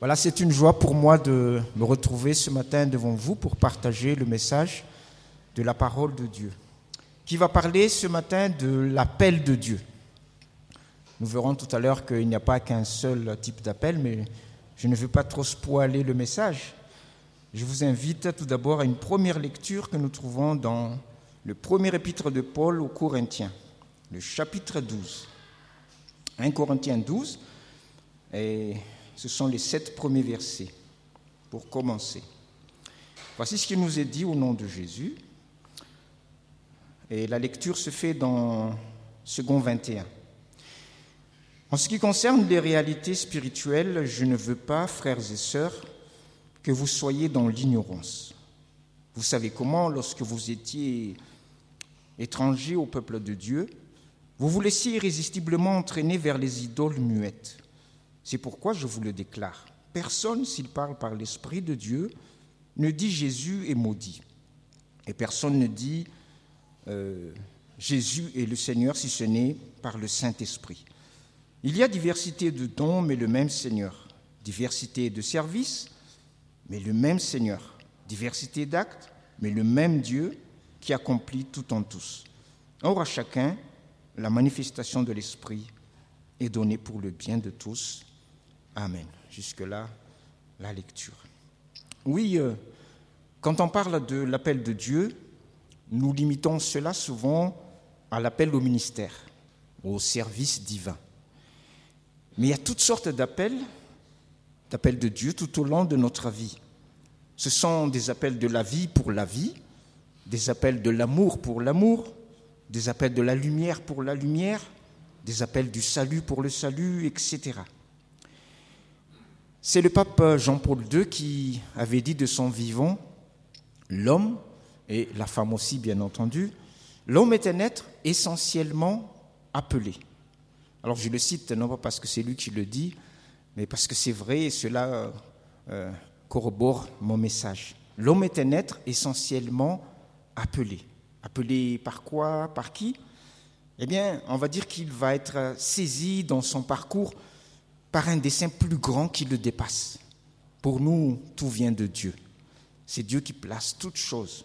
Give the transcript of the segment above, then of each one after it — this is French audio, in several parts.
Voilà, c'est une joie pour moi de me retrouver ce matin devant vous pour partager le message de la parole de Dieu, qui va parler ce matin de l'appel de Dieu. Nous verrons tout à l'heure qu'il n'y a pas qu'un seul type d'appel, mais je ne veux pas trop spoiler le message. Je vous invite tout d'abord à une première lecture que nous trouvons dans le premier épître de Paul aux Corinthiens, le chapitre 12. 1 Corinthiens 12, et ce sont les sept premiers versets pour commencer. Voici ce qui nous est dit au nom de Jésus. Et la lecture se fait dans second 21. En ce qui concerne les réalités spirituelles, je ne veux pas, frères et sœurs, que vous soyez dans l'ignorance. Vous savez comment, lorsque vous étiez étrangers au peuple de Dieu, vous vous laissiez irrésistiblement entraîner vers les idoles muettes. C'est pourquoi je vous le déclare. Personne, s'il parle par l'Esprit de Dieu, ne dit Jésus est maudit. Et personne ne dit euh, Jésus est le Seigneur si ce n'est par le Saint-Esprit. Il y a diversité de dons, mais le même Seigneur. Diversité de services, mais le même Seigneur. Diversité d'actes, mais le même Dieu qui accomplit tout en tous. Or à chacun, la manifestation de l'Esprit est donnée pour le bien de tous. Amen. Jusque-là, la lecture. Oui, euh, quand on parle de l'appel de Dieu, nous limitons cela souvent à l'appel au ministère, au service divin. Mais il y a toutes sortes d'appels, d'appels de Dieu tout au long de notre vie. Ce sont des appels de la vie pour la vie, des appels de l'amour pour l'amour, des appels de la lumière pour la lumière, des appels du salut pour le salut, etc. C'est le pape Jean-Paul II qui avait dit de son vivant, l'homme, et la femme aussi bien entendu, l'homme est un être essentiellement appelé. Alors je le cite non pas parce que c'est lui qui le dit, mais parce que c'est vrai et cela euh, corrobore mon message. L'homme est un être essentiellement appelé. Appelé par quoi Par qui? Eh bien, on va dire qu'il va être saisi dans son parcours par un dessein plus grand qui le dépasse. Pour nous, tout vient de Dieu. C'est Dieu qui place toutes choses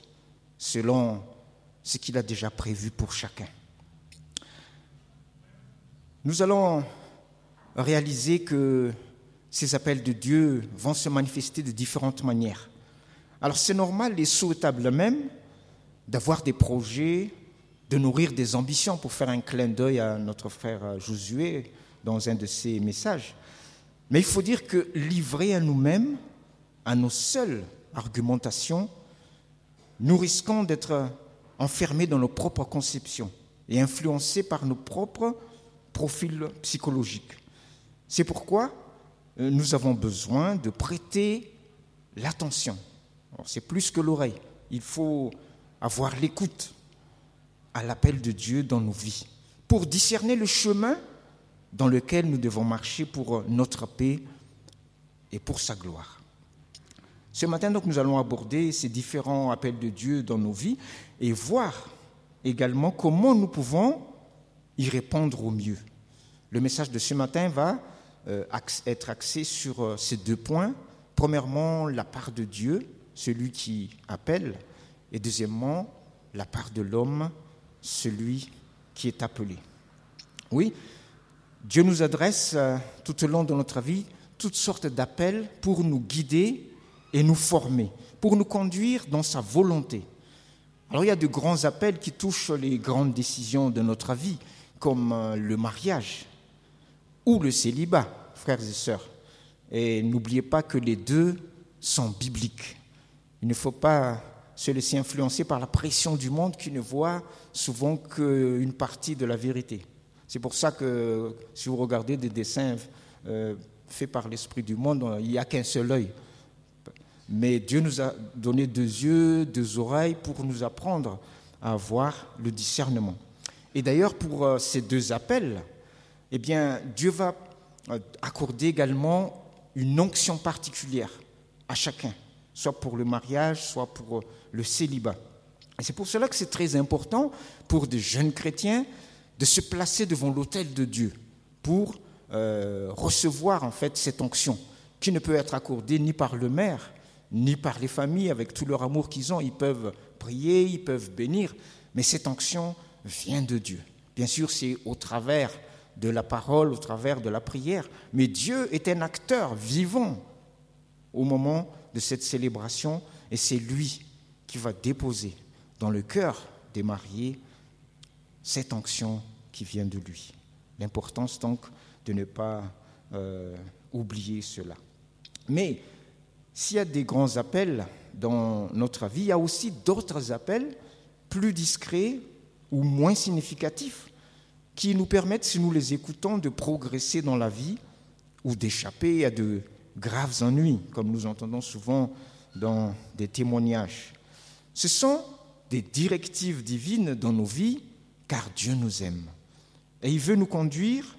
selon ce qu'il a déjà prévu pour chacun. Nous allons réaliser que ces appels de Dieu vont se manifester de différentes manières. Alors c'est normal et souhaitable même d'avoir des projets, de nourrir des ambitions, pour faire un clin d'œil à notre frère Josué dans un de ses messages. Mais il faut dire que livrés à nous-mêmes, à nos seules argumentations, nous risquons d'être enfermés dans nos propres conceptions et influencés par nos propres profils psychologiques. C'est pourquoi euh, nous avons besoin de prêter l'attention. C'est plus que l'oreille. Il faut avoir l'écoute à l'appel de Dieu dans nos vies, pour discerner le chemin dans lequel nous devons marcher pour notre paix et pour sa gloire. Ce matin, donc, nous allons aborder ces différents appels de Dieu dans nos vies et voir également comment nous pouvons y répondre au mieux. Le message de ce matin va euh, être axé sur euh, ces deux points. Premièrement, la part de Dieu, celui qui appelle, et deuxièmement, la part de l'homme, celui qui est appelé. Oui, Dieu nous adresse euh, tout au long de notre vie toutes sortes d'appels pour nous guider et nous former, pour nous conduire dans sa volonté. Alors il y a de grands appels qui touchent les grandes décisions de notre vie, comme euh, le mariage ou le célibat, frères et sœurs. Et n'oubliez pas que les deux sont bibliques. Il ne faut pas se laisser influencer par la pression du monde qui ne voit souvent qu'une partie de la vérité. C'est pour ça que si vous regardez des dessins euh, faits par l'esprit du monde, il n'y a qu'un seul œil. Mais Dieu nous a donné deux yeux, deux oreilles pour nous apprendre à avoir le discernement. Et d'ailleurs, pour euh, ces deux appels, eh bien, Dieu va euh, accorder également une onction particulière à chacun soit pour le mariage, soit pour le célibat. Et c'est pour cela que c'est très important pour des jeunes chrétiens de se placer devant l'autel de Dieu pour euh, recevoir en fait cette onction qui ne peut être accordée ni par le maire, ni par les familles avec tout leur amour qu'ils ont. Ils peuvent prier, ils peuvent bénir, mais cette onction vient de Dieu. Bien sûr, c'est au travers de la parole, au travers de la prière, mais Dieu est un acteur vivant au moment de cette célébration et c'est lui qui va déposer dans le cœur des mariés cette onction qui vient de lui. L'importance donc de ne pas euh, oublier cela. Mais s'il y a des grands appels dans notre vie, il y a aussi d'autres appels plus discrets ou moins significatifs qui nous permettent, si nous les écoutons, de progresser dans la vie ou d'échapper à de graves ennuis, comme nous entendons souvent dans des témoignages. Ce sont des directives divines dans nos vies, car Dieu nous aime. Et il veut nous conduire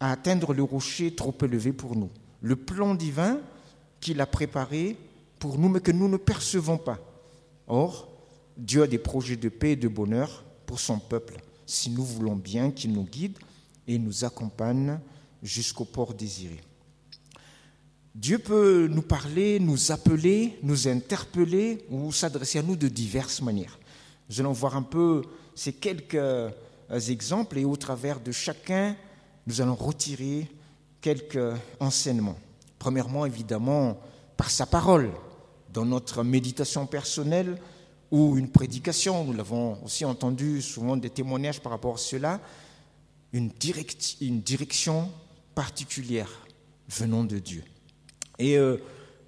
à atteindre le rocher trop élevé pour nous. Le plan divin qu'il a préparé pour nous, mais que nous ne percevons pas. Or, Dieu a des projets de paix et de bonheur pour son peuple, si nous voulons bien qu'il nous guide et nous accompagne jusqu'au port désiré. Dieu peut nous parler, nous appeler, nous interpeller ou s'adresser à nous de diverses manières. Nous allons voir un peu ces quelques euh, exemples et au travers de chacun, nous allons retirer quelques enseignements. Premièrement, évidemment, par sa parole, dans notre méditation personnelle ou une prédication, nous l'avons aussi entendu souvent des témoignages par rapport à cela, une, une direction particulière venant de Dieu. Et euh,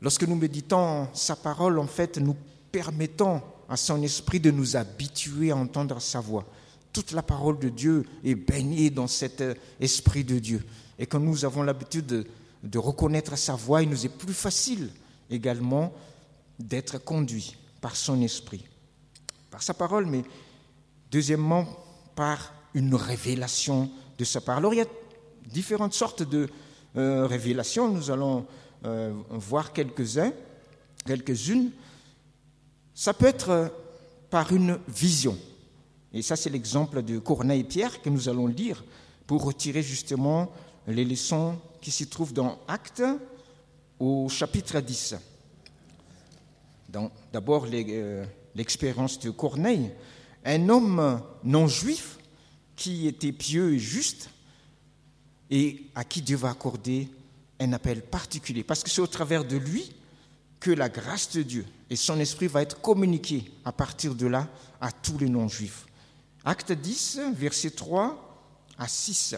lorsque nous méditons sa parole, en fait, nous permettons à son esprit de nous habituer à entendre sa voix. Toute la parole de Dieu est baignée dans cet euh, esprit de Dieu. Et quand nous avons l'habitude de, reconnaître sa voix, il nous est plus facile également d'être conduit par son esprit, par sa parole, mais deuxièmement par une révélation de sa parole. Alors il y a différentes sortes de euh, révélations. Nous allons euh, voir quelques-uns, quelques-unes. Ça peut être euh, par une vision. Et ça, c'est l'exemple de Corneille Pierre que nous allons lire pour retirer justement les leçons qui s'y trouvent dans Actes au chapitre 10. D'abord, euh, l'expérience de Corneille, un homme non juif qui était pieux et juste et à qui Dieu va accorder un appel particulier, parce que c'est au travers de lui que la grâce de Dieu et son esprit va être communiquée à partir de là à tous les non-juifs. Acte 10, verset 3 à 6.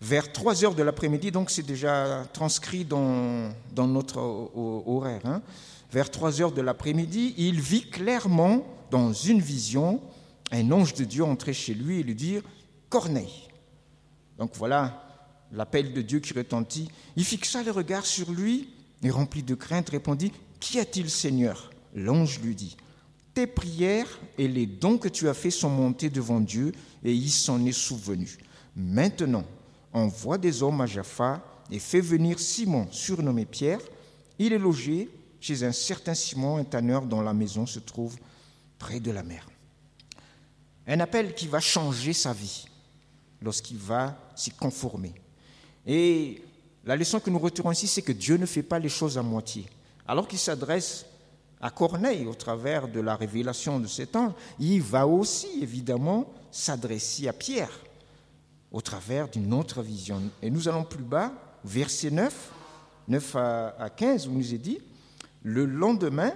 Vers 3 heures de l'après-midi, donc c'est déjà transcrit dans, dans notre horaire, hein. vers 3 heures de l'après-midi, il vit clairement dans une vision un ange de Dieu entrer chez lui et lui dire Corneille. Donc voilà l'appel de Dieu qui retentit, il fixa le regard sur lui et rempli de crainte répondit, Qu'y a-t-il Seigneur? L'ange lui dit, Tes prières et les dons que tu as faits sont montés devant Dieu et il s'en est souvenu. Maintenant, envoie des hommes à Jaffa et fais venir Simon, surnommé Pierre. Il est logé chez un certain Simon, un tanneur dont la maison se trouve près de la mer. Un appel qui va changer sa vie lorsqu'il va s'y conformer. Et la leçon que nous retirons ici, c'est que Dieu ne fait pas les choses à moitié. Alors qu'il s'adresse à Corneille au travers de la révélation de cet ange, il va aussi évidemment s'adresser à Pierre au travers d'une autre vision. Et nous allons plus bas, verset 9, 9 à 15, où nous est dit, le lendemain,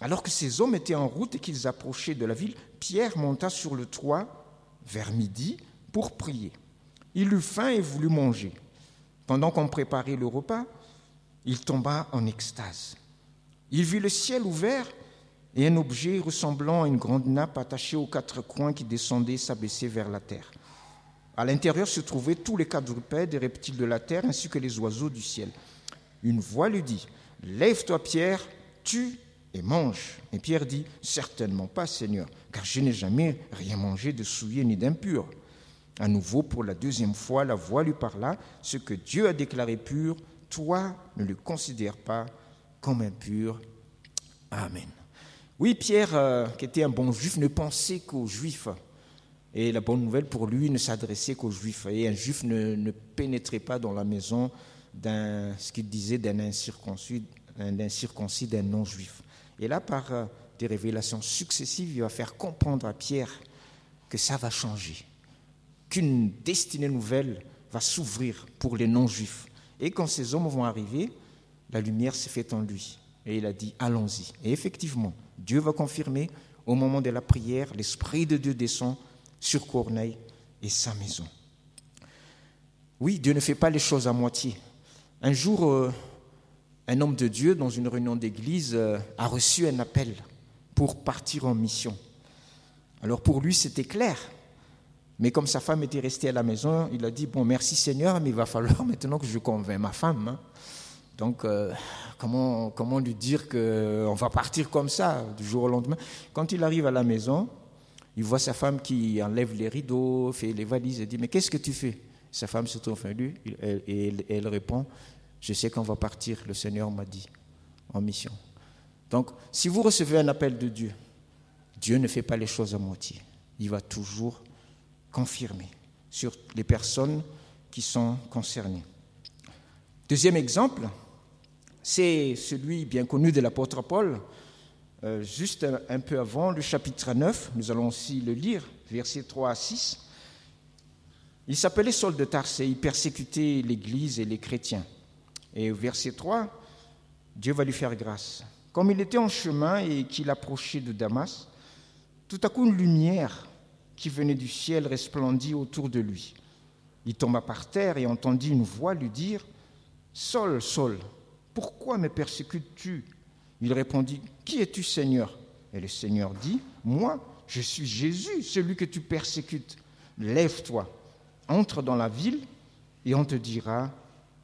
alors que ces hommes étaient en route et qu'ils approchaient de la ville, Pierre monta sur le toit vers midi pour prier. Il eut faim et voulut manger. Pendant qu'on préparait le repas, il tomba en extase. Il vit le ciel ouvert et un objet ressemblant à une grande nappe attachée aux quatre coins qui descendait s'abaissait vers la terre. À l'intérieur se trouvaient tous les quadrupèdes et reptiles de la terre ainsi que les oiseaux du ciel. Une voix lui dit Lève-toi, Pierre, tue et mange. Et Pierre dit Certainement pas, Seigneur, car je n'ai jamais rien mangé de souillé ni d'impur. À nouveau, pour la deuxième fois, la voix lui parla, ce que Dieu a déclaré pur, toi ne le considères pas comme impur. Amen. Oui, Pierre, euh, qui était un bon juif, ne pensait qu'aux juifs. Et la bonne nouvelle pour lui ne s'adressait qu'aux juifs. Et un juif ne, pénétrait pas dans la maison d'un, ce qu'il disait d'un incirconcis, d'un circoncis, d'un non-juif. Et là, par euh, des révélations successives, il va faire comprendre à Pierre que ça va changer, qu'une destinée nouvelle va s'ouvrir pour les non-juifs. Et quand ces hommes vont arriver, la lumière s'est faite en lui. Et il a dit, allons-y. Et effectivement, Dieu va confirmer, au moment de la prière, l'Esprit de Dieu descend sur Corneille et sa maison. Oui, Dieu ne fait pas les choses à moitié. Un jour, euh, un homme de Dieu, dans une réunion d'église, euh, a reçu un appel pour partir en mission. Alors pour lui, c'était clair. Mais comme sa femme était restée à la maison, il a dit, bon, merci Seigneur, mais il va falloir maintenant que je convainc ma femme. Hein. Donc, euh, comment, comment lui dire qu'on va partir comme ça, du jour au lendemain? Quand il arrive à la maison, il voit sa femme qui enlève les rideaux, fait les valises, et dit, mais qu'est-ce que tu fais? Sa femme se tourne vers lui et elle répond, je sais qu'on va partir, le Seigneur m'a dit, en mission. Donc, si vous recevez un appel de Dieu, Dieu ne fait pas les choses à moitié. Il va toujours confirmer sur les personnes qui sont concernées. Deuxième exemple, c'est celui bien connu de l'apôtre Paul, euh, juste un, peu avant le chapitre 9, nous allons aussi le lire, versets 3 à 6. Il s'appelait Saul de Tarse et il persécutait l'Église et les chrétiens. Et au verset 3, Dieu va lui faire grâce. Comme il était en chemin et qu'il approchait de Damas, tout à coup une lumière qui venait du ciel resplendit autour de lui. Il tomba par terre et entendit une voix lui dire Saul, Saul, pourquoi me persécutes-tu? Il répondit Qui es-tu, Seigneur? Et le Seigneur dit Moi, je suis Jésus, celui que tu persécutes. Lève-toi, entre dans la ville et on te dira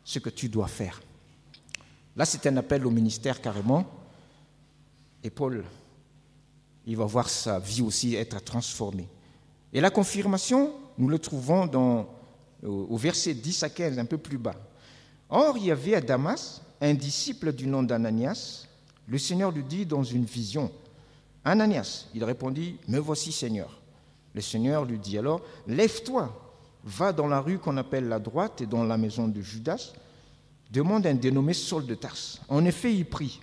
ce que tu dois faire. Là, c'est un appel au ministère carrément. Et Paul, il va voir sa vie aussi être transformée. Et la confirmation, nous le trouvons dans, au verset 10 à 15, un peu plus bas. Or, il y avait à Damas un disciple du nom d'Ananias. Le Seigneur lui dit dans une vision, Ananias, il répondit, Me voici Seigneur. Le Seigneur lui dit alors, Lève-toi, va dans la rue qu'on appelle la droite et dans la maison de Judas, demande un dénommé Saul de Tarse. En effet, il prie.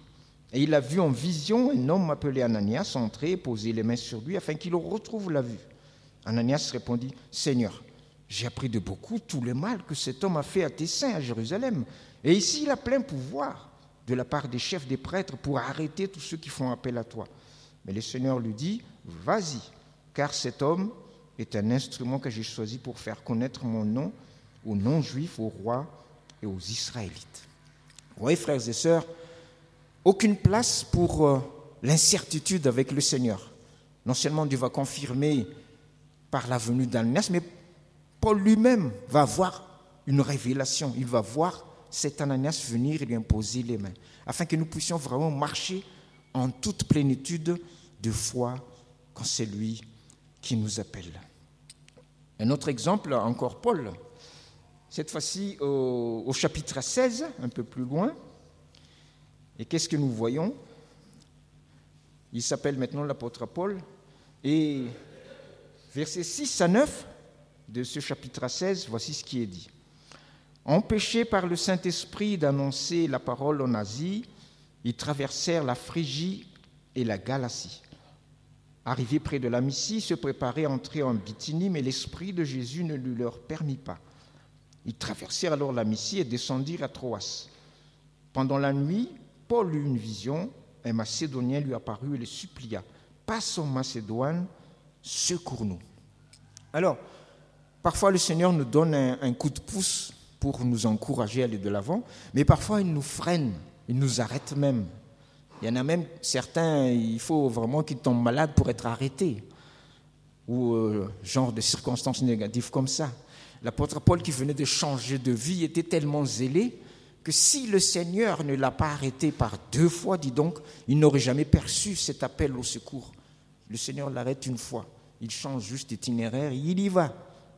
Et il a vu en vision un homme appelé Ananias entrer et poser les mains sur lui afin qu'il retrouve la vue. Ananias répondit, Seigneur, j'ai appris de beaucoup tout le mal que cet homme a fait à tes saints à Jérusalem. Et ici, il a plein pouvoir de la part des chefs des prêtres pour arrêter tous ceux qui font appel à toi. Mais le Seigneur lui dit, vas-y, car cet homme est un instrument que j'ai choisi pour faire connaître mon nom aux non-juifs, aux rois et aux Israélites. Oui, frères et sœurs, aucune place pour euh, l'incertitude avec le Seigneur. Non seulement Dieu va confirmer par la venue d'Ananias, mais Paul lui-même va avoir une révélation. Il va voir cet Ananias venir et lui imposer les mains, afin que nous puissions vraiment marcher en toute plénitude de foi quand c'est lui qui nous appelle. Un autre exemple, encore Paul, cette fois-ci au, chapitre 16, un peu plus loin. Et qu'est-ce que nous voyons? Il s'appelle maintenant l'apôtre Paul. Et versets 6 à 9 de ce chapitre 16, voici ce qui est dit. Empêchés par le Saint-Esprit d'annoncer la parole en Asie, ils traversèrent la Phrygie et la Galatie. Arrivés près de la Mysie, se préparaient à entrer en Bithynie, mais l'Esprit de Jésus ne le leur permit pas. Ils traversèrent alors la Mysie et descendirent à Troas. Pendant la nuit, Paul eut une vision. Un Macédonien lui apparut et le supplia Passe en Macédoine, secours-nous. Alors, parfois le Seigneur nous donne un, coup de pouce pour nous encourager à aller de l'avant, mais parfois il nous freine, il nous arrête même. Il y en a même certains, il faut vraiment qu'ils tombent malades pour être arrêtés, ou euh, genre de circonstances négatives comme ça. L'apôtre Paul qui venait de changer de vie était tellement zélé que si le Seigneur ne l'a pas arrêté par deux fois, dit donc, il n'aurait jamais perçu cet appel au secours. Le Seigneur l'arrête une fois, il change juste d'itinéraire, il y va.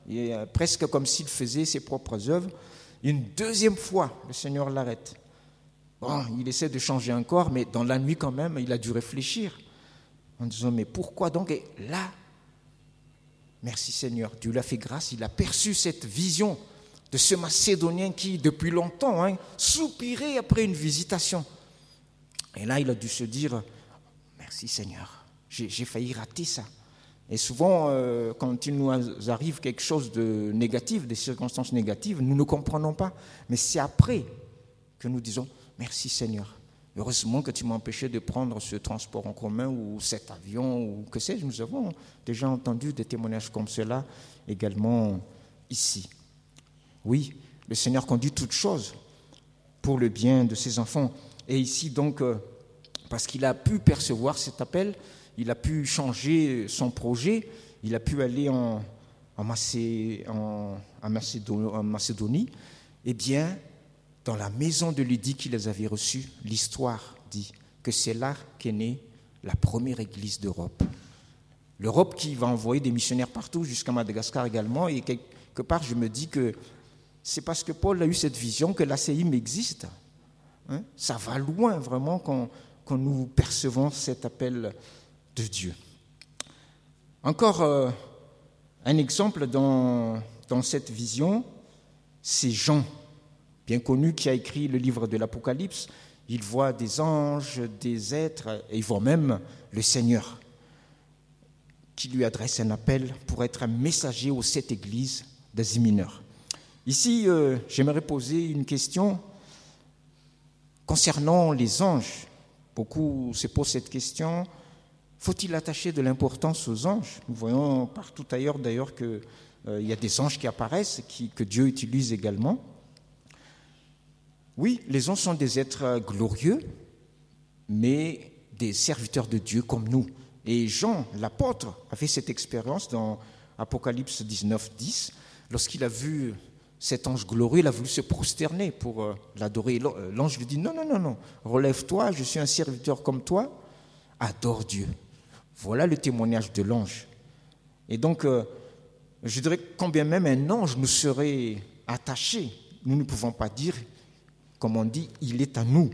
Euh, presque comme s'il faisait ses propres œuvres. Une deuxième fois, le Seigneur l'arrête. Bon, il essaie de changer encore, mais dans la nuit quand même, il a dû réfléchir en disant, mais pourquoi donc? Et là, merci Seigneur, Dieu l'a fait grâce, il a perçu cette vision de ce Macédonien qui, depuis longtemps, hein, soupirait après une visitation. Et là, il a dû se dire, merci Seigneur, j'ai failli rater ça. Et souvent, euh, quand il nous arrive quelque chose de négatif, des circonstances négatives, nous ne comprenons pas. Mais c'est après que nous disons, merci Seigneur. Heureusement que tu m'as empêché de prendre ce transport en commun ou cet avion ou que sais-je. Nous avons déjà entendu des témoignages comme cela également ici. Oui, le Seigneur conduit toutes choses pour le bien de ses enfants. Et ici, donc, euh, parce qu'il a pu percevoir cet appel, il a pu changer son projet, il a pu aller en, en, Macédonie, eh bien, dans la maison de Lydie qui les avait reçus, l'histoire dit que c'est là qu'est née la première église d'Europe. L'Europe qui va envoyer des missionnaires partout, jusqu'à Madagascar également, et quelque part, je me dis que c'est parce que Paul a eu cette vision que l'ACIM existe. Hein. Ça va loin vraiment quand, nous percevons cet appel de Dieu. Encore euh, un exemple dans, cette vision, c'est Jean, bien connu, qui a écrit le livre de l'Apocalypse. Il voit des anges, des êtres, et il voit même le Seigneur qui lui adresse un appel pour être un messager aux sept églises d'Asie mineure. Ici, euh, j'aimerais poser une question concernant les anges. Beaucoup se posent cette question. Faut-il attacher de l'importance aux anges? Nous voyons partout ailleurs d'ailleurs qu'il euh, y a des anges qui apparaissent, que Dieu utilise également. Oui, les anges sont des êtres glorieux, mais des serviteurs de Dieu comme nous. Et Jean, l'apôtre, a fait cette expérience dans Apocalypse 19, 10. Lorsqu'il a vu cet ange glorieux, il a voulu se prosterner pour euh, l'adorer. Euh, l'ange lui dit, non, non, non, non, relève-toi, je suis un serviteur comme toi, adore Dieu. Voilà le témoignage de l'ange. Et donc, euh, je dirais combien même un ange nous serait attaché, nous ne pouvons pas dire, comme on dit, il est à nous.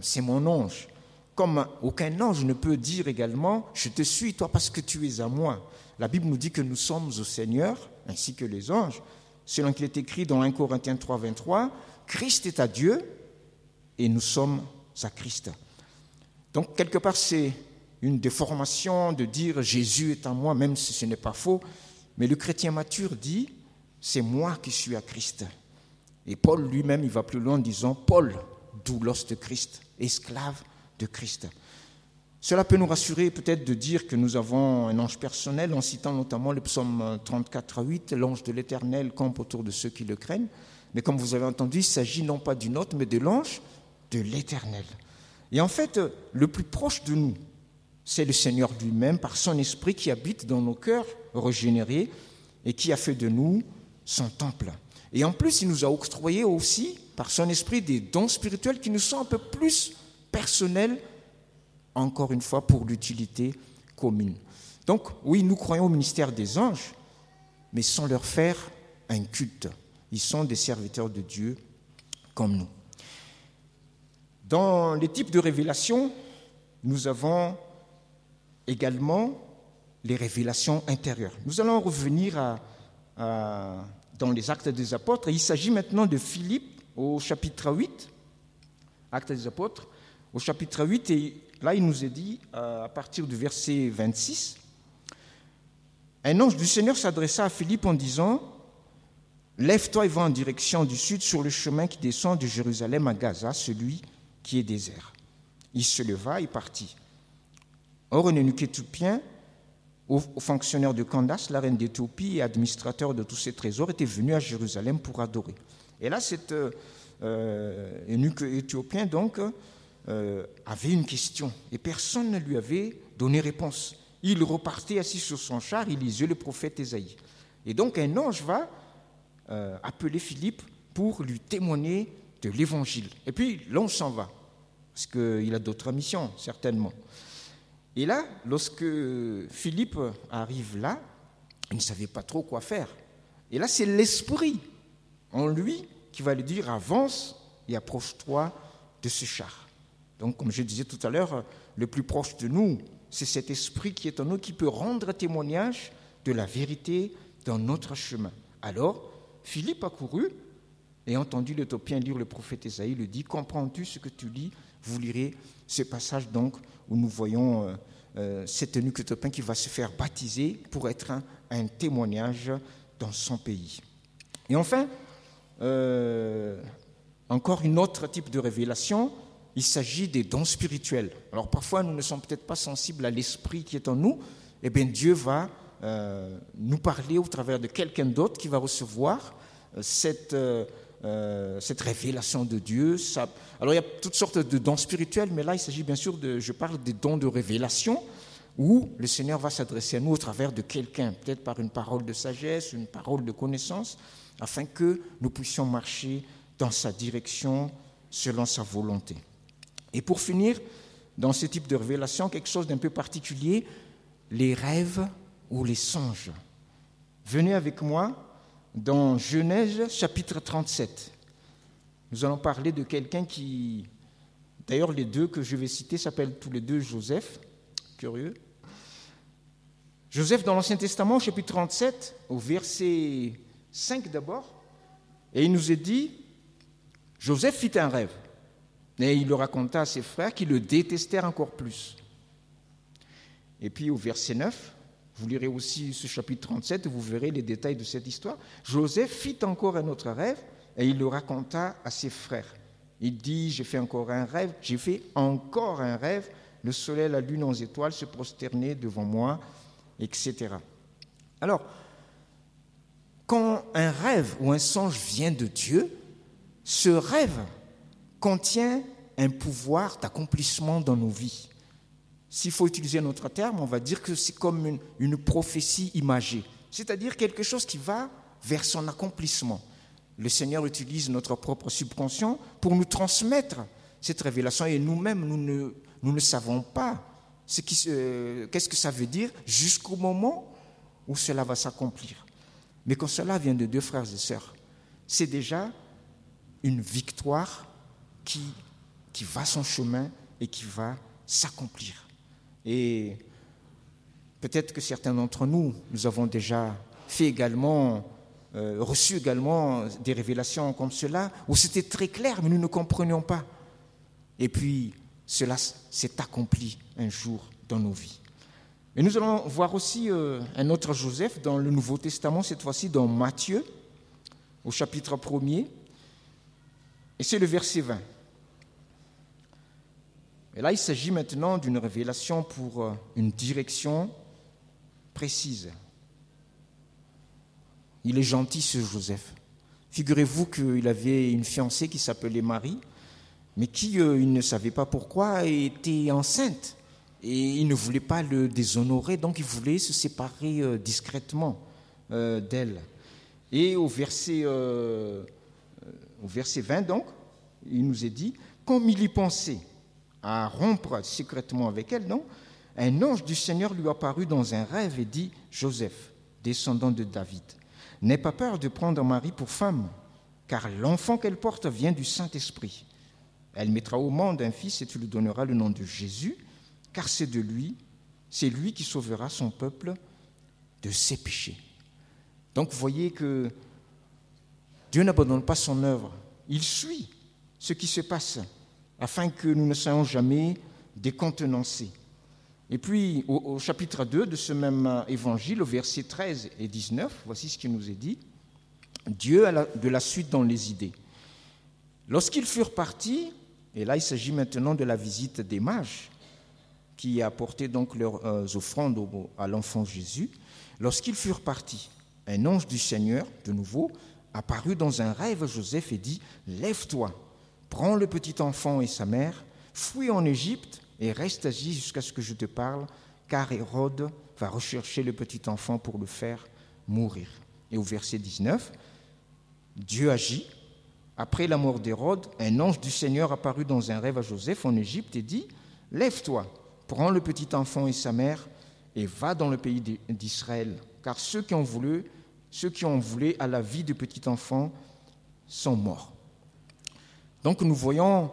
C'est mon ange. Comme aucun ange ne peut dire également, je te suis toi parce que tu es à moi. La Bible nous dit que nous sommes au Seigneur, ainsi que les anges. Selon qu'il est écrit dans 1 Corinthiens 3, 23, Christ est à Dieu et nous sommes à Christ. Donc, quelque part, c'est une déformation de dire Jésus est à moi, même si ce n'est pas faux. Mais le chrétien mature dit c'est moi qui suis à Christ. Et Paul lui-même, il va plus loin en disant Paul, doulos de Christ, esclave de Christ. Cela peut nous rassurer peut-être de dire que nous avons un ange personnel en citant notamment le psaume 34 à 8, l'ange de l'Éternel campe autour de ceux qui le craignent. Mais comme vous avez entendu, il s'agit non pas d'une autre, mais de l'ange de l'Éternel. Et en fait, le plus proche de nous, c'est le Seigneur lui-même, par son esprit qui habite dans nos cœurs régénérés et qui a fait de nous son temple. Et en plus, il nous a octroyé aussi, par son esprit, des dons spirituels qui nous sont un peu plus personnel, encore une fois, pour l'utilité commune. Donc, oui, nous croyons au ministère des anges, mais sans leur faire un culte. Ils sont des serviteurs de Dieu comme nous. Dans les types de révélations, nous avons également les révélations intérieures. Nous allons revenir dans les actes des apôtres. Il s'agit maintenant de Philippe au chapitre 8, actes des apôtres au chapitre 8, et là il nous est dit, euh, à partir du verset 26, un ange du Seigneur s'adressa à Philippe en disant, Lève-toi et va en direction du sud sur le chemin qui descend de Jérusalem à Gaza, celui qui est désert. Il se leva et partit. Or, un eunuque éthiopien, fonctionnaire de Candace, la reine d'Éthiopie et administrateur de tous ses trésors, était venu à Jérusalem pour adorer. Et là, cet euh, euh éthiopien, donc, euh, avait une question et personne ne lui avait donné réponse. Il repartait assis sur son char, il lisait le prophète Ésaïe. Et donc un ange va euh, appeler Philippe pour lui témoigner de l'évangile. Et puis l'ange s'en va, parce qu'il a d'autres missions, certainement. Et là, lorsque Philippe arrive là, il ne savait pas trop quoi faire. Et là, c'est l'esprit en lui qui va lui dire avance et approche-toi de ce char. Donc, comme je disais tout à l'heure, le plus proche de nous, c'est cet esprit qui est en nous qui peut rendre témoignage de la vérité dans notre chemin. Alors, Philippe a couru et entendu l'Éthiopien lire le prophète Esaïe, lui dit, comprends-tu ce que tu lis? Vous lirez ce passage donc où nous voyons euh, euh, cet eunuque éthiopien qui va se faire baptiser pour être un, témoignage dans son pays. Et enfin, euh, encore une autre type de révélation, il s'agit des dons spirituels. Alors parfois, nous ne sommes peut-être pas sensibles à l'esprit qui est en nous. Eh bien, Dieu va euh, nous parler au travers de quelqu'un d'autre qui va recevoir cette, cette révélation de Dieu. Alors il y a toutes sortes de dons spirituels, mais là il s'agit bien sûr de, je parle des dons de révélation, où le Seigneur va s'adresser à nous au travers de quelqu'un, peut-être par une parole de sagesse, une parole de connaissance, afin que nous puissions marcher dans sa direction selon sa volonté. Et pour finir, dans ce type de révélation, quelque chose d'un peu particulier, les rêves ou les songes. Venez avec moi dans Genèse chapitre 37. Nous allons parler de quelqu'un qui, d'ailleurs les deux que je vais citer s'appellent tous les deux Joseph, curieux. Joseph dans l'Ancien Testament, chapitre 37, au verset 5 d'abord, et il nous est dit, Joseph fit un rêve, et il le raconta à ses frères qui le détestèrent encore plus. Et puis au verset 9, vous lirez aussi ce chapitre 37 et vous verrez les détails de cette histoire. Joseph fit encore un autre rêve, et il le raconta à ses frères. Il dit, j'ai fait encore un rêve, j'ai fait encore un rêve, le soleil, la lune, les étoiles se prosternaient devant moi, etc. Alors, quand un rêve ou un songe vient de Dieu, ce rêve contient un pouvoir d'accomplissement dans nos vies. S'il faut utiliser un autre terme, on va dire que c'est comme une, prophétie imagée, c'est-à-dire quelque chose qui va vers son accomplissement le Seigneur utilise notre propre subconscient pour nous transmettre cette révélation et nous-mêmes, nous ne, savons pas ce qu'est-ce que ça veut dire jusqu'au moment où cela va s'accomplir. Mais quand cela vient de deux frères et sœurs, c'est déjà une victoire qui va son chemin et qui va s'accomplir. Et peut-être que certains d'entre nous, nous avons déjà fait également euh, reçu également des révélations comme cela, où c'était très clair, mais nous ne comprenions pas. Et puis, cela s'est accompli un jour dans nos vies. Et nous allons voir aussi euh, un autre Joseph dans le Nouveau Testament, cette fois-ci dans Matthieu, au chapitre 1er, et c'est le verset 20. Et là, il s'agit maintenant d'une révélation pour euh, une direction précise. Il est gentil, ce Joseph. Figurez-vous qu'il avait une fiancée qui s'appelait Marie, mais qui, euh, il ne savait pas pourquoi, était enceinte. Et il ne voulait pas le déshonorer, donc il voulait se séparer euh, discrètement d'elle. Et au verset, au verset 20, donc, il nous est dit, comme il y pensait à rompre secrètement avec elle, non, un ange du Seigneur lui apparut dans un rêve et dit, Joseph, descendant de David, N'aie pas peur de prendre Marie pour femme, car l'enfant qu'elle porte vient du Saint-Esprit. Elle mettra au monde un fils et tu lui donneras le nom de Jésus, car c'est de lui, c'est lui qui sauvera son peuple de ses péchés. Donc voyez que Dieu n'abandonne pas son œuvre, il suit ce qui se passe afin que nous ne soyons jamais décontenancés. Et puis, au, chapitre 2 de ce même évangile, au verset 13 et 19, voici ce qui nous est dit. Dieu a de la suite dans les idées. Lorsqu'ils furent partis, et là il s'agit maintenant de la visite des mages, qui apportaient donc leurs euh, offrandes à l'enfant Jésus, lorsqu'ils furent partis, un ange du Seigneur, de nouveau, apparut dans un rêve à Joseph et dit, Lève-toi, prends le petit enfant et sa mère, fuis en Égypte et reste assis jusqu'à ce que je te parle, car Hérode va rechercher le petit enfant pour le faire mourir. Et au verset 19, Dieu agit. Après la mort d'Hérode, un ange du Seigneur apparut dans un rêve à Joseph en Égypte et dit, Lève-toi, prends le petit enfant et sa mère et va dans le pays d'Israël, car ceux qui ont voulu, ceux qui ont voulu à la vie du petit enfant sont morts. Donc nous voyons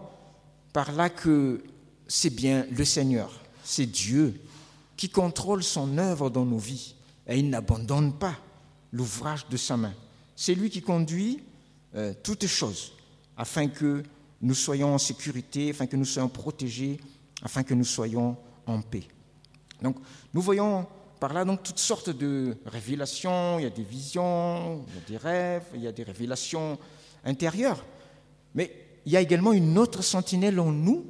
par là que c'est bien le Seigneur, c'est Dieu qui contrôle son œuvre dans nos vies et il n'abandonne pas l'ouvrage de sa main. C'est lui qui conduit euh, toutes choses afin que nous soyons en sécurité, afin que nous soyons protégés, afin que nous soyons en paix. Donc, nous voyons par là donc toutes sortes de révélations. Il y a des visions, il y a des rêves, il y a des révélations intérieures. Mais il y a également une autre sentinelle en nous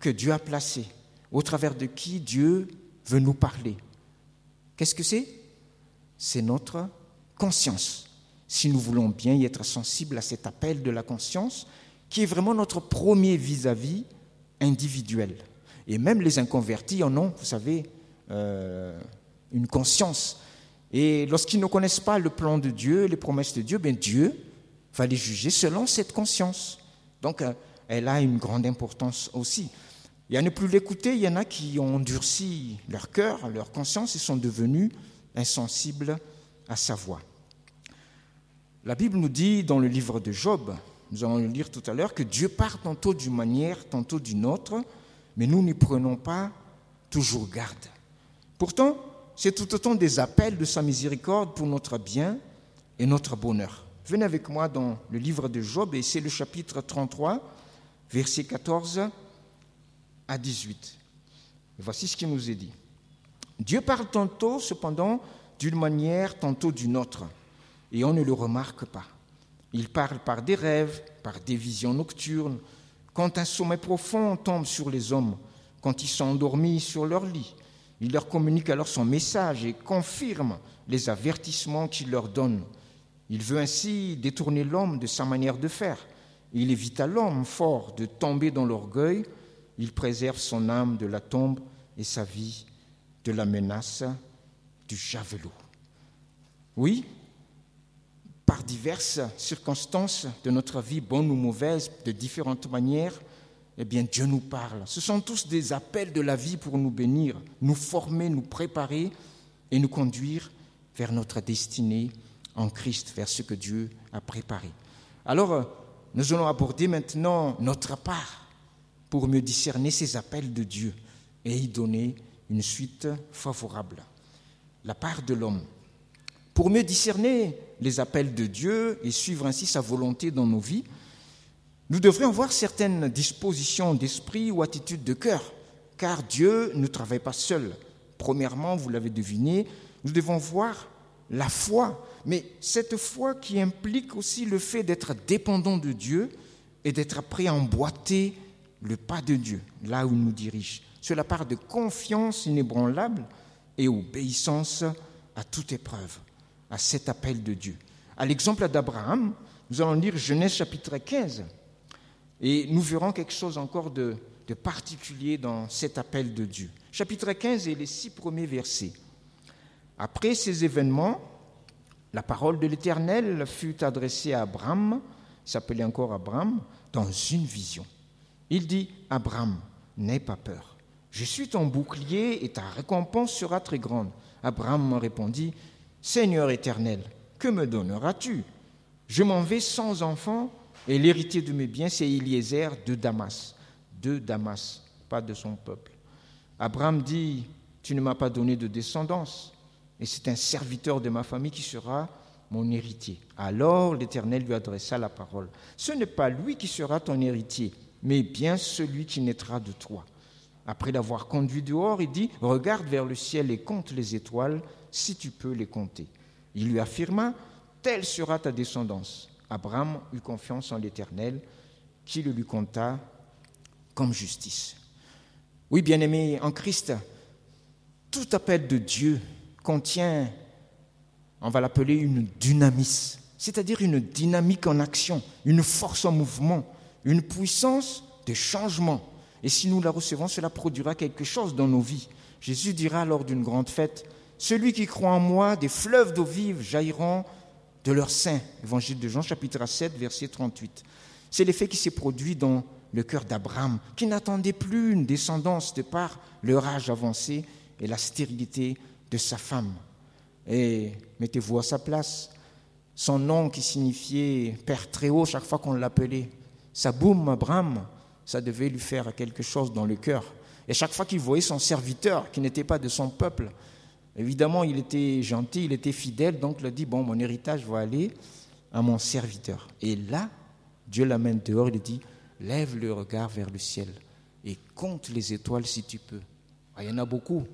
que Dieu a placée, au travers de qui Dieu veut nous parler. Qu'est-ce que c'est? C'est notre conscience. Si nous voulons bien y être sensibles à cet appel de la conscience, qui est vraiment notre premier vis-à-vis individuel. Et même les inconvertis en ont, vous savez, euh, une conscience. Et lorsqu'ils ne connaissent pas le plan de Dieu, les promesses de Dieu, bien Dieu va les juger selon cette conscience. Donc, euh, elle a une grande importance aussi. Il y a ne plus l'écouter, il y en a qui ont endurci leur cœur, leur conscience et sont devenus insensibles à sa voix. La Bible nous dit dans le livre de Job, nous allons le lire tout à l'heure, que Dieu part tantôt d'une manière, tantôt d'une autre, mais nous n'y prenons pas toujours garde. Pourtant, c'est tout autant des appels de sa miséricorde pour notre bien et notre bonheur. Venez avec moi dans le livre de Job et c'est le chapitre 33, versets 14 à 18. voici ce qui nous est dit. Dieu parle tantôt, cependant, d'une manière, tantôt d'une autre, et on ne le remarque pas. Il parle par des rêves, par des visions nocturnes, quand un sommeil profond tombe sur les hommes, quand ils sont endormis sur leur lit. Il leur communique alors son message et confirme les avertissements qu'il leur donne. Il veut ainsi détourner l'homme de sa manière de faire. Il évite à l'homme fort de tomber dans l'orgueil. Il préserve son âme de la tombe et sa vie de la menace du javelot. Oui, par diverses circonstances de notre vie, bonnes ou mauvaises, de différentes manières, eh bien Dieu nous parle. Ce sont tous des appels de la vie pour nous bénir, nous former, nous préparer et nous conduire vers notre destinée en Christ, vers ce que Dieu a préparé. Alors, euh, nous allons aborder maintenant notre part pour mieux discerner ces appels de Dieu et y donner une suite favorable. La part de l'homme. Pour mieux discerner les appels de Dieu et suivre ainsi sa volonté dans nos vies, nous devrions avoir certaines dispositions d'esprit ou attitudes de cœur, car Dieu ne travaille pas seul. Premièrement, vous l'avez deviné, nous devons voir la foi, mais cette foi qui implique aussi le fait d'être dépendant de Dieu et d'être prêt à emboîter le pas de Dieu, là où il nous dirige. Cela part de confiance inébranlable et obéissance à toute épreuve, à cet appel de Dieu. À l'exemple d'Abraham, nous allons lire Genèse chapitre 15, et nous verrons quelque chose encore de, de particulier dans cet appel de Dieu. Chapitre 15 et les six premiers versets. Après ces événements, la parole de l'Éternel fut adressée à Abraham, s'appelait encore Abraham, dans une vision. Il dit, Abraham, n'aie pas peur. Je suis ton bouclier et ta récompense sera très grande. Abraham répondit, Seigneur éternel, que me donneras-tu? Je m'en vais sans enfant et l'héritier de mes biens, c'est Eliezer de Damas. De Damas, pas de son peuple. Abraham dit, tu ne m'as pas donné de descendance et c'est un serviteur de ma famille qui sera mon héritier. Alors l'Éternel lui adressa la parole. Ce n'est pas lui qui sera ton héritier, mais bien celui qui naîtra de toi. Après l'avoir conduit dehors, il dit, regarde vers le ciel et compte les étoiles, si tu peux les compter. Il lui affirma, telle sera ta descendance. Abraham eut confiance en l'Éternel, qui le lui compta comme justice. Oui, bien-aimé en Christ, tout appel de Dieu contient, on va l'appeler une dynamis, c'est-à-dire une dynamique en action, une force en mouvement, une puissance de changement. Et si nous la recevons, cela produira quelque chose dans nos vies. Jésus dira lors d'une grande fête, Celui qui croit en moi, des fleuves d'eau vive jailliront de leur sein. Évangile de Jean chapitre 7, verset 38. C'est l'effet qui s'est produit dans le cœur d'Abraham, qui n'attendait plus une descendance de par leur âge avancé et la stérilité de sa femme. Et mettez-vous à sa place. Son nom qui signifiait Père très haut chaque fois qu'on l'appelait, Saboum Abraham, ça devait lui faire quelque chose dans le cœur. Et chaque fois qu'il voyait son serviteur qui n'était pas de son peuple, Évidemment, il était gentil, il était fidèle, donc il a dit, bon, mon héritage va aller à mon serviteur. Et là, Dieu l'amène dehors, il dit, lève le regard vers le ciel et compte les étoiles si tu peux. Ah, il y en a beaucoup.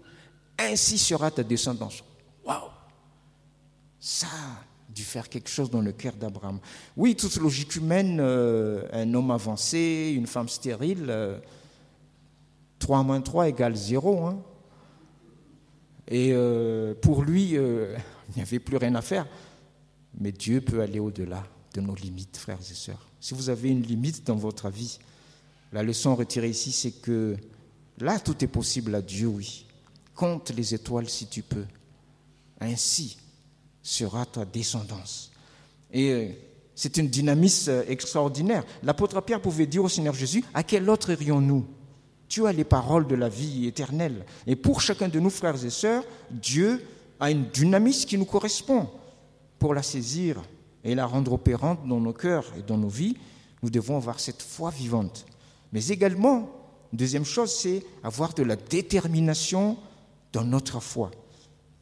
Ainsi sera ta descendance. Waouh Ça a dû faire quelque chose dans le cœur d'Abraham. Oui, toute logique humaine, euh, un homme avancé, une femme stérile, 3 euh, moins 3 égale 0. Hein. Et euh, pour lui, il n'y avait plus rien à faire. Mais Dieu peut aller au-delà de nos limites, frères et sœurs. Si vous avez une limite dans votre vie, la leçon retirée ici, c'est que là, tout est possible à Dieu, oui. Compte les étoiles si tu peux. Ainsi sera ta descendance. Et euh, c'est une dynamisme euh, extraordinaire. L'apôtre Pierre pouvait dire au Seigneur Jésus, à quel autre irions-nous? Tu as les paroles de la vie éternelle. Et pour chacun de nous, frères et sœurs, Dieu a une dynamisme qui nous correspond. Pour la saisir et la rendre opérante dans nos cœurs et dans nos vies, nous devons avoir cette foi vivante. Mais également, deuxième chose, c'est avoir de la détermination dans notre foi.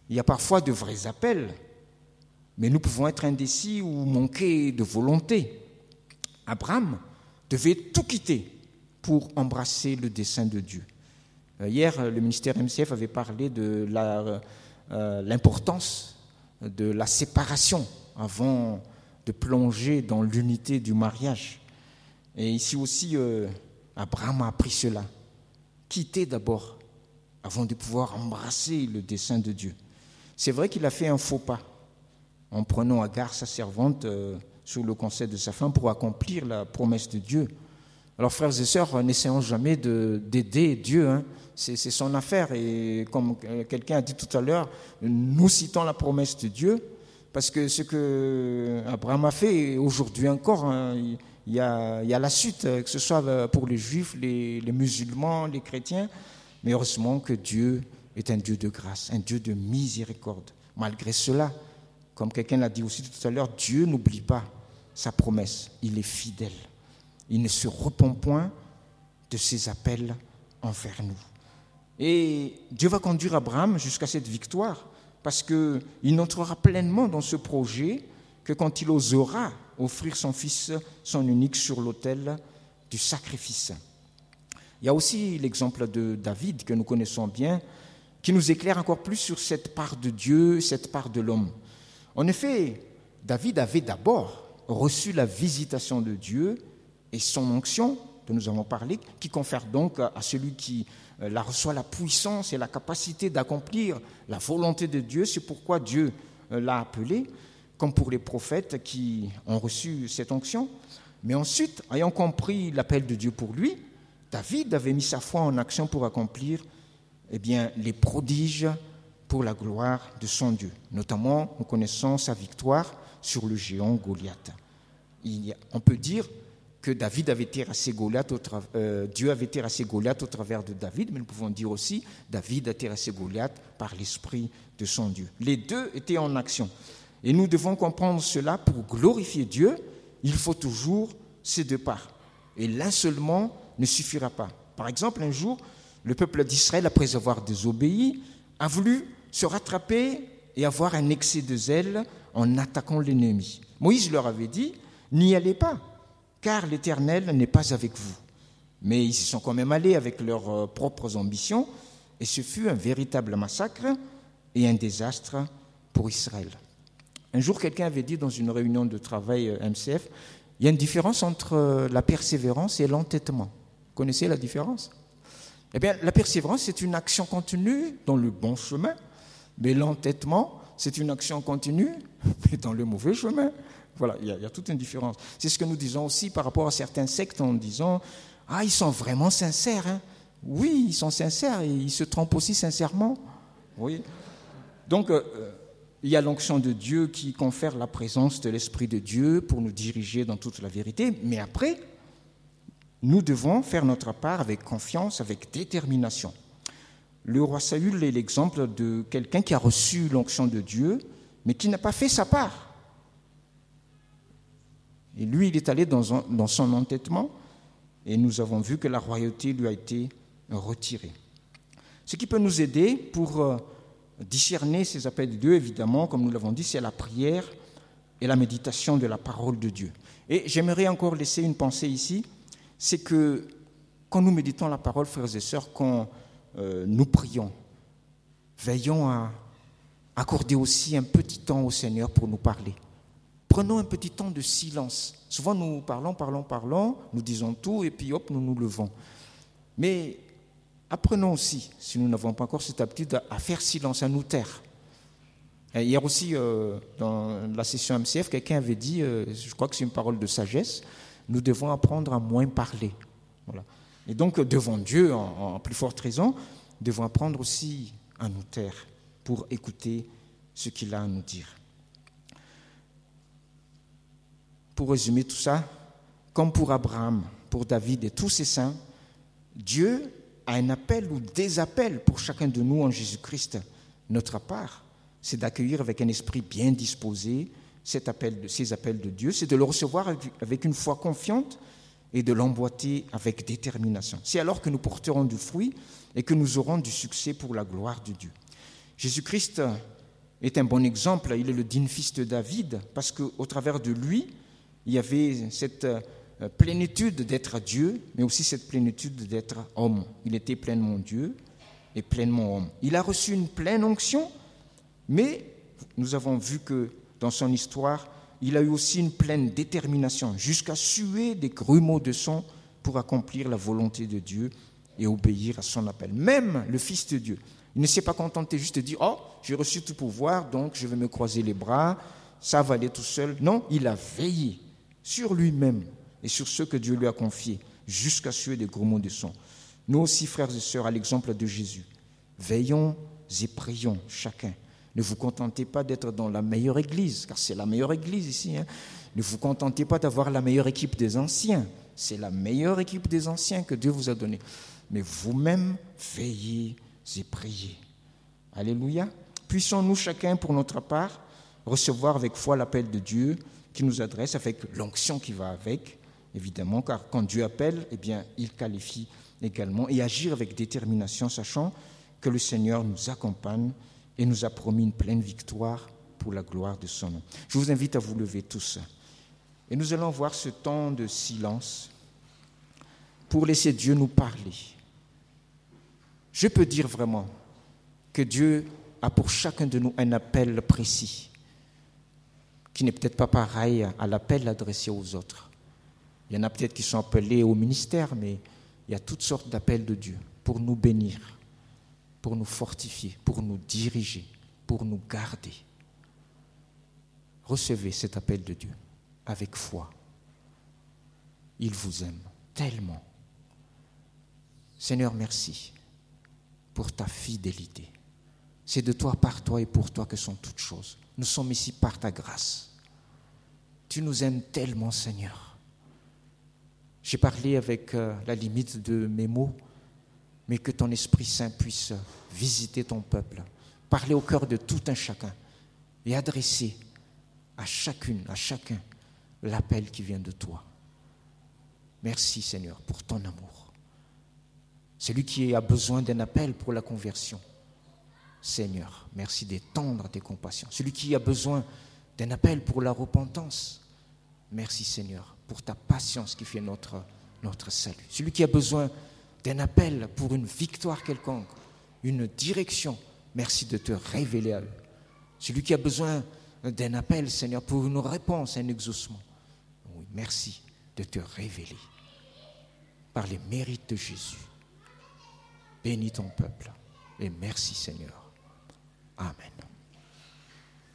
Il y a parfois de vrais appels, mais nous pouvons être indécis ou manquer de volonté. Abraham devait tout quitter pour embrasser le dessein de Dieu. Euh, hier, le ministère MCF avait parlé de euh, l'importance de la séparation avant de plonger dans l'unité du mariage. Et ici aussi, euh, Abraham a appris cela. Quitter d'abord avant de pouvoir embrasser le dessein de Dieu. C'est vrai qu'il a fait un faux pas en prenant Agar, sa servante, euh, sous le conseil de sa femme pour accomplir la promesse de Dieu. Alors, frères et sœurs, n'essayons jamais d'aider Dieu. Hein. C'est son affaire. Et comme quelqu'un a dit tout à l'heure, nous citons la promesse de Dieu, parce que ce que Abraham a fait, aujourd'hui encore, hein, il, y a, la suite, que ce soit pour les juifs, les, musulmans, les chrétiens. Mais heureusement que Dieu est un Dieu de grâce, un Dieu de miséricorde. Malgré cela, comme quelqu'un l'a dit aussi tout à l'heure, Dieu n'oublie pas sa promesse. Il est fidèle. Il ne se repent point de ses appels envers nous. Et Dieu va conduire Abraham jusqu'à cette victoire parce qu'il n'entrera pleinement dans ce projet que quand il osera offrir son fils, son unique, sur l'autel du sacrifice. Il y a aussi l'exemple de David que nous connaissons bien, qui nous éclaire encore plus sur cette part de Dieu, cette part de l'homme. En effet, David avait d'abord reçu la visitation de Dieu et son onction, dont nous avons parlé, qui confère donc à celui qui euh, la reçoit la puissance et la capacité d'accomplir la volonté de Dieu. C'est pourquoi Dieu euh, l'a appelé, comme pour les prophètes qui ont reçu cette onction. Mais ensuite, ayant compris l'appel de Dieu pour lui, David avait mis sa foi en action pour accomplir eh bien, les prodiges pour la gloire de son Dieu. Notamment, nous connaissons sa victoire sur le géant Goliath. on peut dire que David avait terrassé Goliath euh, Dieu avait terrassé Goliath au travers de David, mais nous pouvons dire aussi David a terrassé Goliath par l'esprit de son Dieu. Les deux étaient en action. Et nous devons comprendre cela pour glorifier Dieu, il faut toujours ces deux parts. Et l'un seulement ne suffira pas. Par exemple, un jour, le peuple d'Israël, après avoir désobéi, a voulu se rattraper et avoir un excès de zèle en attaquant l'ennemi. Moïse leur avait dit, n'y allez pas, car l'Éternel n'est pas avec vous. Mais ils y sont quand même allés avec leurs euh, propres ambitions, et ce fut un véritable massacre et un désastre pour Israël. Un jour, quelqu'un avait dit dans une réunion de travail euh, MCF, il y a une différence entre euh, la persévérance et l'entêtement. Connaissez la différence Eh bien, la persévérance, c'est une action continue dans le bon chemin, mais l'entêtement, c'est une action continue, mais dans le mauvais chemin. Voilà, il y, a, toute une différence. C'est ce que nous disons aussi par rapport à certains sectes en disant Ah, ils sont vraiment sincères. Hein. Oui, ils sont sincères et ils se trompent aussi sincèrement. Oui. Donc, euh, il y a l'onction de Dieu qui confère la présence de l'Esprit de Dieu pour nous diriger dans toute la vérité. Mais après, nous devons faire notre part avec confiance, avec détermination. Le roi Saül est l'exemple de quelqu'un qui a reçu l'onction de Dieu, mais qui n'a pas fait sa part. Et lui, il est allé dans, son entêtement et nous avons vu que la royauté lui a été retirée. Ce qui peut nous aider pour euh, discerner ces appels de Dieu, évidemment, comme nous l'avons dit, c'est la prière et la méditation de la parole de Dieu. Et j'aimerais encore laisser une pensée ici, c'est que quand nous méditons la parole, frères et sœurs, quand euh, nous prions, veillons à accorder aussi un petit temps au Seigneur pour nous parler. Prenons un petit temps de silence. Souvent nous parlons, parlons, parlons, nous disons tout et puis hop, nous nous levons. Mais apprenons aussi, si nous n'avons pas encore cette habitude, à faire silence, à nous taire. hier aussi, euh, dans la session MCF, quelqu'un avait dit, euh, je crois que c'est une parole de sagesse, nous devons apprendre à moins parler. Voilà. Et donc, devant Dieu, en, en plus forte raison, devons apprendre aussi à nous taire pour écouter ce qu'il a à nous dire. Pour résumer tout ça, comme pour Abraham, pour David et tous ces saints, Dieu a un appel ou des appels pour chacun de nous en Jésus-Christ. Notre part, c'est d'accueillir avec un esprit bien disposé cet appel de, ces appels de Dieu, c'est de le recevoir avec une foi confiante et de l'emboîter avec détermination. C'est alors que nous porterons du fruit et que nous aurons du succès pour la gloire de Dieu. Jésus-Christ est un bon exemple, il est le digne fils de David, parce qu'au travers de lui, il y avait cette euh, plénitude d'être Dieu, mais aussi cette plénitude d'être homme. Il était pleinement Dieu et pleinement homme. Il a reçu une pleine onction, mais nous avons vu que dans son histoire, il a eu aussi une pleine détermination, jusqu'à suer des grumeaux de sang pour accomplir la volonté de Dieu et obéir à son appel. Même le Fils de Dieu, il ne s'est pas contenté juste de dire Oh, j'ai reçu tout pouvoir, donc je vais me croiser les bras, ça va aller tout seul. Non, il a veillé sur lui-même et sur ce que Dieu lui a confié, jusqu'à suer des mots de son. Nous aussi, frères et sœurs, à l'exemple de Jésus, veillons et prions chacun. Ne vous contentez pas d'être dans la meilleure église, car c'est la meilleure église ici. Hein. Ne vous contentez pas d'avoir la meilleure équipe des anciens. C'est la meilleure équipe des anciens que Dieu vous a donnée. Mais vous-même, veillez et prier. Alléluia. Puissons-nous chacun, pour notre part, recevoir avec foi l'appel de Dieu qui nous adresse avec l'onction qui va avec, évidemment, car quand Dieu appelle, eh bien, il qualifie également et agir avec détermination, sachant que le Seigneur nous accompagne et nous a promis une pleine victoire pour la gloire de son nom. Je vous invite à vous lever tous et nous allons voir ce temps de silence pour laisser Dieu nous parler je peux dire vraiment que Dieu a pour chacun de nous un appel précis, qui n'est peut-être pas pareil à l'appel adressé aux autres. Il y en a peut-être qui sont appelés au ministère, mais il y a toutes sortes d'appels de Dieu pour nous bénir, pour nous fortifier, pour nous diriger, pour nous garder. Recevez cet appel de Dieu avec foi. Il vous aime tellement. Seigneur, merci pour ta fidélité. C'est de toi, par toi et pour toi que sont toutes choses. Nous sommes ici par ta grâce. Tu nous aimes tellement, Seigneur. J'ai parlé avec euh, la limite de mes mots, mais que ton Esprit Saint puisse visiter ton peuple, parler au cœur de tout un chacun et adresser à chacune, à chacun, l'appel qui vient de toi. Merci Seigneur pour ton amour. Celui qui a besoin d'un appel pour la conversion. Seigneur, merci d'étendre tes compassions. Celui qui a besoin d'un appel pour la repentance. Merci Seigneur pour ta patience qui fait notre, notre salut. Celui qui a besoin d'un appel pour une victoire quelconque, une direction, merci de te révéler à eux. Celui qui a besoin d'un appel, Seigneur, pour une réponse, un exaucement. Oui, merci de te révéler par les mérites de Jésus. Bénis ton peuple et merci Seigneur.